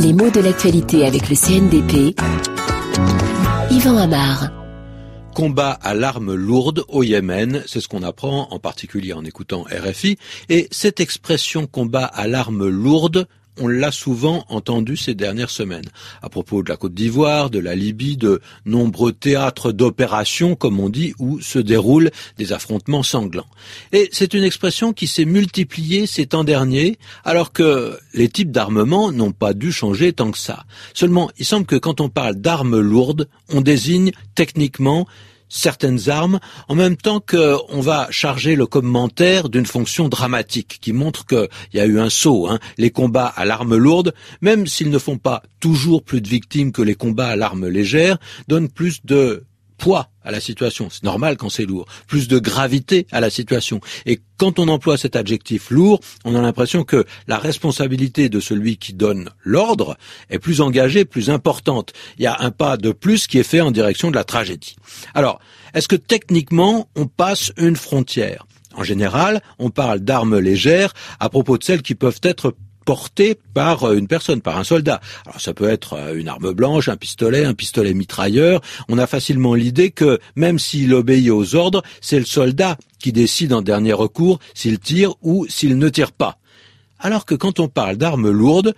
Les mots de l'actualité avec le CNDP. Yvan Amar. Combat à l'arme lourde au Yémen, c'est ce qu'on apprend en particulier en écoutant RFI. Et cette expression combat à l'arme lourde, on l'a souvent entendu ces dernières semaines, à propos de la Côte d'Ivoire, de la Libye, de nombreux théâtres d'opérations, comme on dit, où se déroulent des affrontements sanglants. Et c'est une expression qui s'est multipliée ces temps derniers, alors que les types d'armement n'ont pas dû changer tant que ça. Seulement, il semble que quand on parle d'armes lourdes, on désigne techniquement certaines armes, en même temps qu'on va charger le commentaire d'une fonction dramatique qui montre qu'il y a eu un saut. Hein. Les combats à l'arme lourde, même s'ils ne font pas toujours plus de victimes que les combats à l'arme légère, donnent plus de poids à la situation. C'est normal quand c'est lourd. Plus de gravité à la situation. Et quand on emploie cet adjectif lourd, on a l'impression que la responsabilité de celui qui donne l'ordre est plus engagée, plus importante. Il y a un pas de plus qui est fait en direction de la tragédie. Alors, est-ce que techniquement, on passe une frontière? En général, on parle d'armes légères à propos de celles qui peuvent être porté par euh, une personne, par un soldat. Alors ça peut être euh, une arme blanche, un pistolet, un pistolet mitrailleur. On a facilement l'idée que même s'il obéit aux ordres, c'est le soldat qui décide en dernier recours s'il tire ou s'il ne tire pas. Alors que quand on parle d'armes lourdes,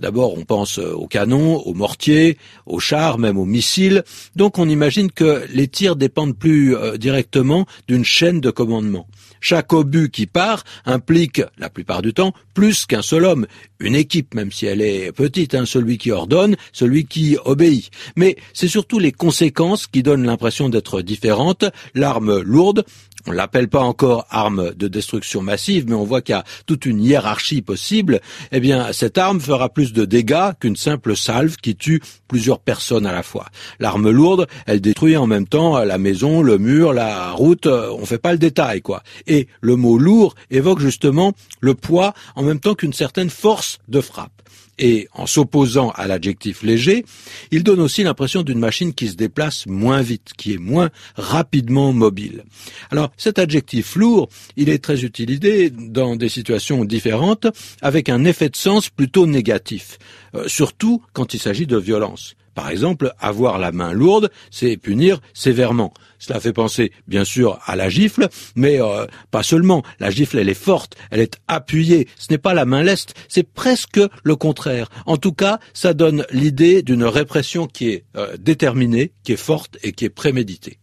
d'abord on pense euh, aux canons, aux mortiers, aux chars, même aux missiles, donc on imagine que les tirs dépendent plus directement d'une chaîne de commandement. Chaque obus qui part implique, la plupart du temps, plus qu'un seul homme, une équipe, même si elle est petite, hein, celui qui ordonne, celui qui obéit. Mais c'est surtout les conséquences qui donnent l'impression d'être différentes. L'arme lourde, on l'appelle pas encore arme de destruction massive, mais on voit qu'il y a toute une hiérarchie possible. Eh bien, cette arme fera plus de dégâts qu'une simple salve qui tue plusieurs personnes à la fois. L'arme lourde, elle détruit en même temps la maison, le mur, la route. On fait pas le détail, quoi. Et le mot lourd évoque justement le poids en même temps qu'une certaine force de frappe et en s'opposant à l'adjectif léger, il donne aussi l'impression d'une machine qui se déplace moins vite, qui est moins rapidement mobile. Alors cet adjectif lourd, il est très utilisé dans des situations différentes avec un effet de sens plutôt négatif, euh, surtout quand il s'agit de violence. Par exemple, avoir la main lourde, c'est punir sévèrement. Cela fait penser, bien sûr, à la gifle, mais euh, pas seulement. La gifle, elle est forte, elle est appuyée. Ce n'est pas la main leste, c'est presque le contraire. En tout cas, ça donne l'idée d'une répression qui est euh, déterminée, qui est forte et qui est préméditée.